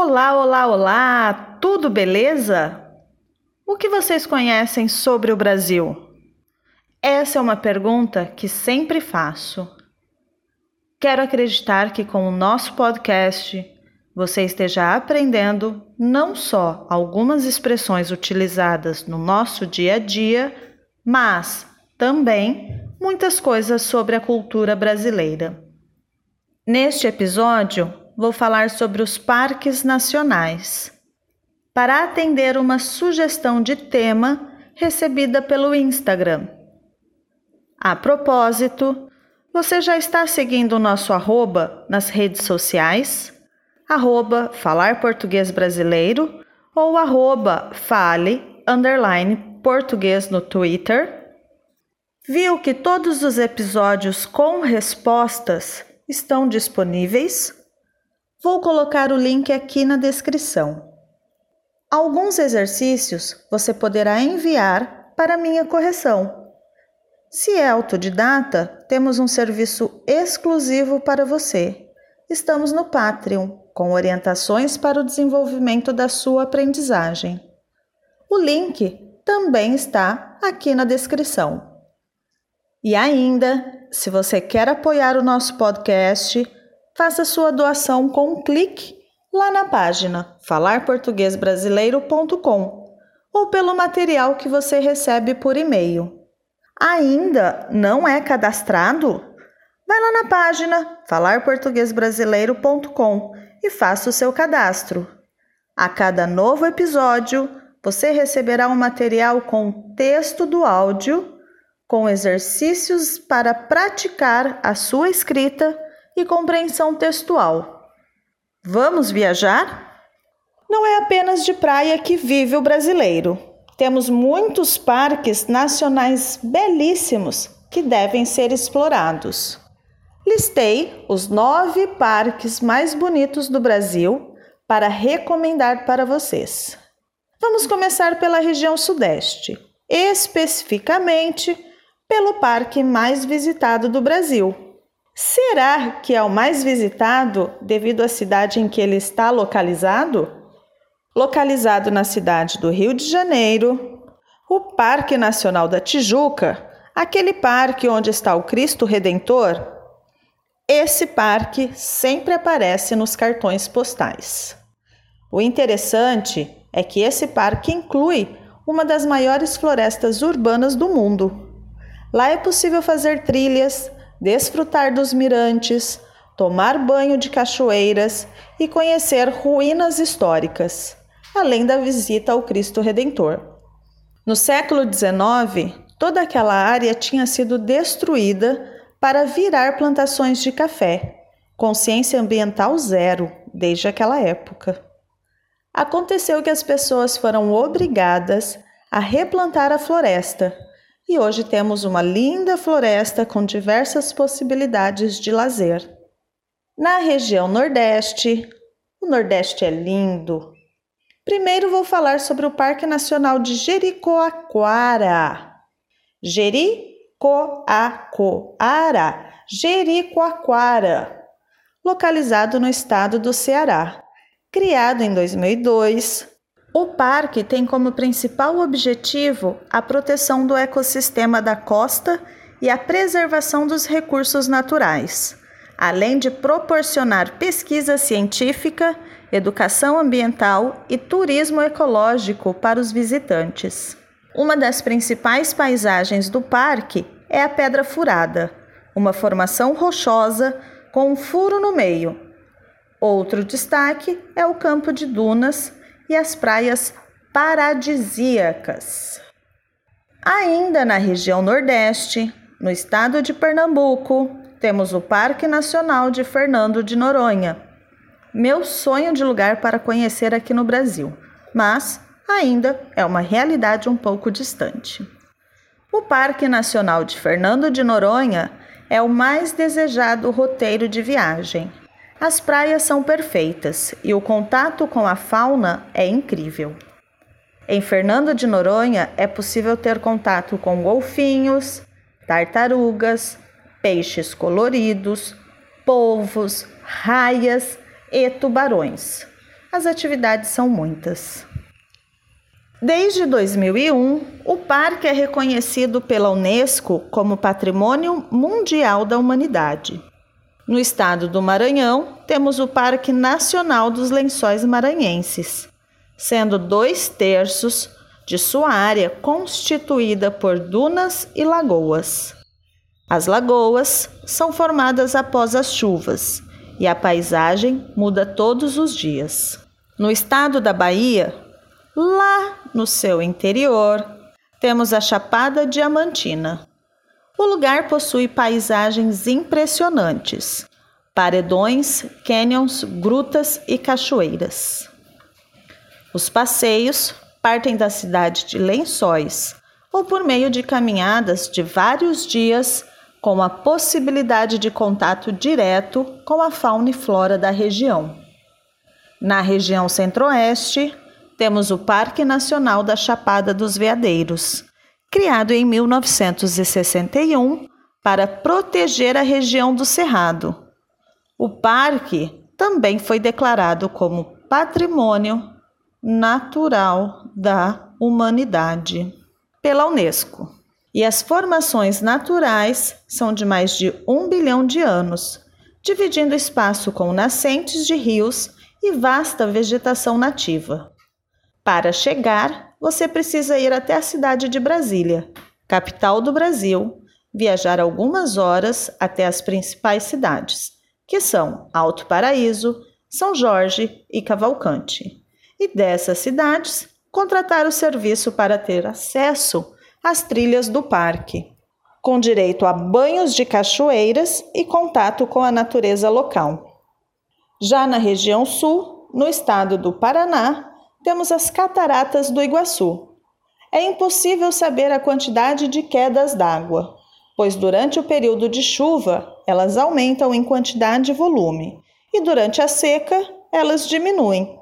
Olá, olá, olá! Tudo beleza? O que vocês conhecem sobre o Brasil? Essa é uma pergunta que sempre faço. Quero acreditar que com o nosso podcast você esteja aprendendo não só algumas expressões utilizadas no nosso dia a dia, mas também muitas coisas sobre a cultura brasileira. Neste episódio, vou falar sobre os parques nacionais. Para atender uma sugestão de tema recebida pelo Instagram. A propósito, você já está seguindo o nosso arroba nas redes sociais? Arroba Falar Português Brasileiro ou arroba Fale underline Português no Twitter? Viu que todos os episódios com respostas estão disponíveis? Vou colocar o link aqui na descrição. Alguns exercícios você poderá enviar para minha correção. Se é autodidata, temos um serviço exclusivo para você. Estamos no Patreon, com orientações para o desenvolvimento da sua aprendizagem. O link também está aqui na descrição. E ainda, se você quer apoiar o nosso podcast, faça sua doação com um clique lá na página falarportuguesbrasileiro.com ou pelo material que você recebe por e-mail. Ainda não é cadastrado? Vai lá na página falarportuguesbrasileiro.com e faça o seu cadastro. A cada novo episódio, você receberá um material com texto do áudio, com exercícios para praticar a sua escrita e compreensão textual. Vamos viajar? Não é apenas de praia que vive o brasileiro. Temos muitos parques nacionais belíssimos que devem ser explorados. Listei os nove parques mais bonitos do Brasil para recomendar para vocês. Vamos começar pela região Sudeste, especificamente pelo parque mais visitado do Brasil, Será que é o mais visitado devido à cidade em que ele está localizado? Localizado na cidade do Rio de Janeiro, o Parque Nacional da Tijuca, aquele parque onde está o Cristo Redentor, esse parque sempre aparece nos cartões postais. O interessante é que esse parque inclui uma das maiores florestas urbanas do mundo. Lá é possível fazer trilhas, desfrutar dos mirantes, tomar banho de cachoeiras e conhecer ruínas históricas, além da visita ao Cristo Redentor. No século XIX, toda aquela área tinha sido destruída para virar plantações de café, consciência ambiental zero desde aquela época. Aconteceu que as pessoas foram obrigadas a replantar a floresta e hoje temos uma linda floresta com diversas possibilidades de lazer. Na região Nordeste, o Nordeste é lindo. Primeiro vou falar sobre o Parque Nacional de Jericoacoara. Jericoacoara, Jericoacoara, localizado no estado do Ceará. Criado em 2002, o parque tem como principal objetivo a proteção do ecossistema da costa e a preservação dos recursos naturais, além de proporcionar pesquisa científica, educação ambiental e turismo ecológico para os visitantes. Uma das principais paisagens do parque é a Pedra Furada, uma formação rochosa com um furo no meio. Outro destaque é o campo de dunas e as praias paradisíacas. Ainda na região Nordeste, no estado de Pernambuco, temos o Parque Nacional de Fernando de Noronha. Meu sonho de lugar para conhecer aqui no Brasil, mas ainda é uma realidade um pouco distante. O Parque Nacional de Fernando de Noronha é o mais desejado roteiro de viagem. As praias são perfeitas e o contato com a fauna é incrível. Em Fernando de Noronha é possível ter contato com golfinhos, tartarugas, peixes coloridos, polvos, raias e tubarões. as atividades são muitas. Desde 2001, o parque é reconhecido pela Unesco como Patrimônio Mundial da Humanidade. No estado do Maranhão, temos o Parque Nacional dos Lençóis Maranhenses, sendo dois terços de sua área constituída por dunas e lagoas. As lagoas são formadas após as chuvas e a paisagem muda todos os dias. No estado da Bahia, lá no seu interior, temos a Chapada Diamantina. O lugar possui paisagens impressionantes, paredões, canyons, grutas e cachoeiras. Os passeios partem da cidade de Lençóis ou por meio de caminhadas de vários dias com a possibilidade de contato direto com a fauna e flora da região. Na região centro-oeste, temos o Parque Nacional da Chapada dos Veadeiros, criado em 1961 para proteger a região do Cerrado. O parque também foi declarado como Patrimônio Natural da Humanidade pela Unesco e as formações naturais são de mais de um bilhão de anos, dividindo espaço com nascentes de rios e vasta vegetação nativa. Para chegar, você precisa ir até a cidade de Brasília, capital do Brasil, viajar algumas horas até as principais cidades, que são Alto Paraíso, São Jorge e Cavalcante. E dessas cidades, contratar o serviço para ter acesso as trilhas do parque, com direito a banhos de cachoeiras e contato com a natureza local. Já na região sul, no estado do Paraná, temos as Cataratas do Iguaçu. É impossível saber a quantidade de quedas d'água, pois durante o período de chuva elas aumentam em quantidade e volume, e durante a seca elas diminuem.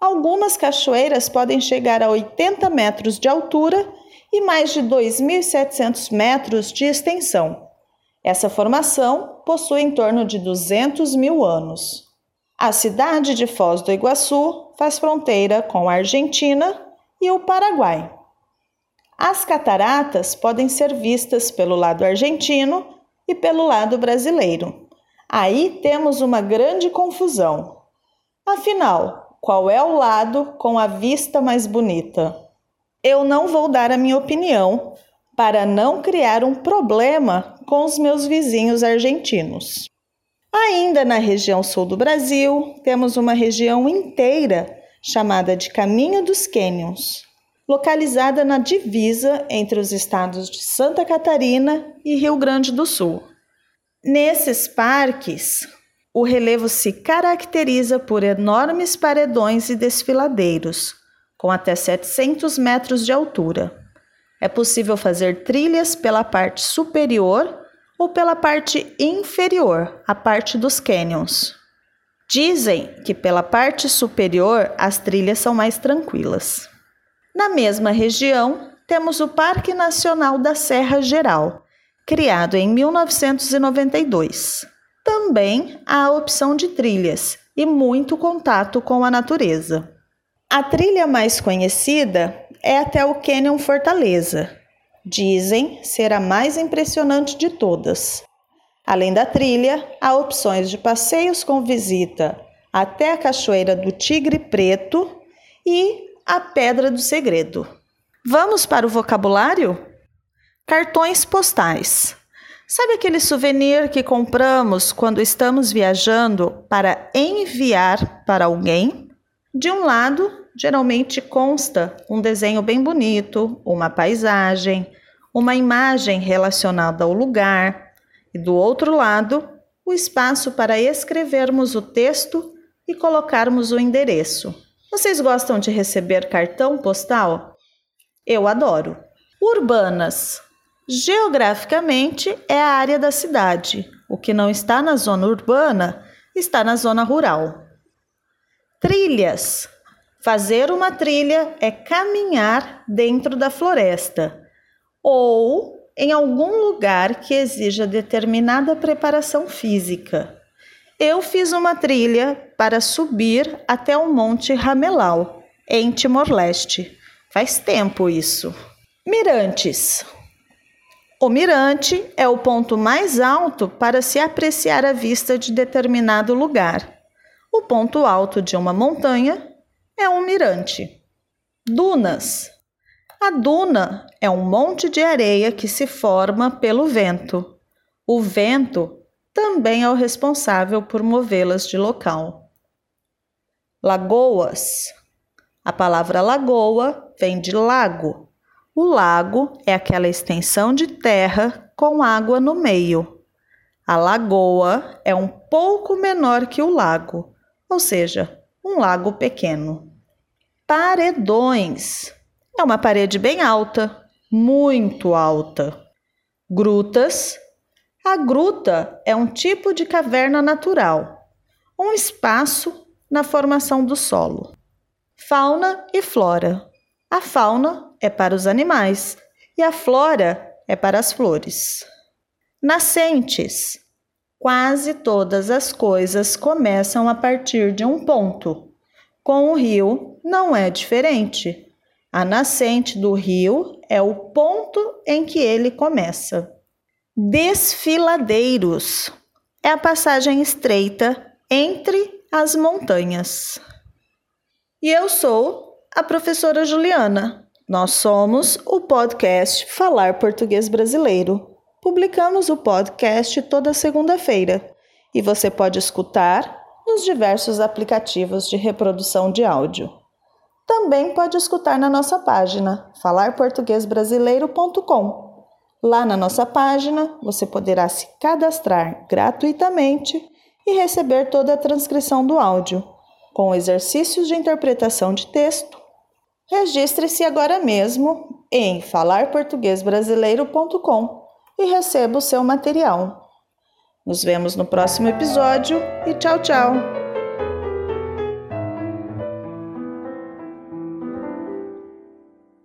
Algumas cachoeiras podem chegar a 80 metros de altura e mais de 2.700 metros de extensão. Essa formação possui em torno de 200 mil anos. A cidade de Foz do Iguaçu faz fronteira com a Argentina e o Paraguai. As cataratas podem ser vistas pelo lado argentino e pelo lado brasileiro. Aí temos uma grande confusão. Afinal, qual é o lado com a vista mais bonita? eu não vou dar a minha opinião para não criar um problema com os meus vizinhos argentinos. Ainda na região sul do Brasil, temos uma região inteira chamada de Caminho dos Canyons, localizada na divisa entre os estados de Santa Catarina e Rio Grande do Sul. Nesses parques, o relevo se caracteriza por enormes paredões e desfiladeiros, com até 700 metros de altura. É possível fazer trilhas pela parte superior ou pela parte inferior, a parte dos canyons. Dizem que pela parte superior as trilhas são mais tranquilas. Na mesma região, temos o Parque Nacional da Serra Geral, criado em 1992. Também há a opção de trilhas e muito contato com a natureza. A trilha mais conhecida é até o Canyon Fortaleza. Dizem ser a mais impressionante de todas. Além da trilha, há opções de passeios com visita até a Cachoeira do Tigre Preto e a Pedra do Segredo. Vamos para o vocabulário? Cartões postais. Sabe aquele souvenir que compramos quando estamos viajando para enviar para alguém? De um lado, geralmente consta um desenho bem bonito, uma paisagem, uma imagem relacionada ao lugar, e do outro lado, o espaço para escrevermos o texto e colocarmos o endereço. Vocês gostam de receber cartão postal? Eu adoro. Urbanas. Geograficamente é a área da cidade. O que não está na zona urbana está na zona rural. Trilhas. Fazer uma trilha é caminhar dentro da floresta ou em algum lugar que exija determinada preparação física. Eu fiz uma trilha para subir até o Monte Ramelau, em Timor-Leste. Faz tempo isso. Mirantes. O mirante é o ponto mais alto para se apreciar a vista de determinado lugar. O ponto alto de uma montanha é um mirante. Dunas. A duna é um monte de areia que se forma pelo vento. O vento também é o responsável por movê-las de local. Lagoas. A palavra lagoa vem de lago. O lago é aquela extensão de terra com água no meio. A lagoa é um pouco menor que o lago, ou seja, um lago pequeno. Paredões. É uma parede bem alta, muito alta. Grutas. A gruta é um tipo de caverna natural, um espaço na formação do solo. Fauna e flora. A fauna é para os animais e a flora é para as flores. Nascentes. Quase todas as coisas começam a partir de um ponto. Com o rio não é diferente. A nascente do rio é o ponto em que ele começa. Desfiladeiros é a passagem estreita entre as montanhas. E eu sou a professora Juliana. Nós somos o podcast Falar Português Brasileiro. Publicamos o podcast toda segunda-feira e você pode escutar nos diversos aplicativos de reprodução de áudio. Também pode escutar na nossa página falarportuguesbrasileiro.com. Lá na nossa página você poderá se cadastrar gratuitamente e receber toda a transcrição do áudio, com exercícios de interpretação de texto. Registre-se agora mesmo em falarportuguesbrasileiro.com e receba o seu material. Nos vemos no próximo episódio e tchau, tchau!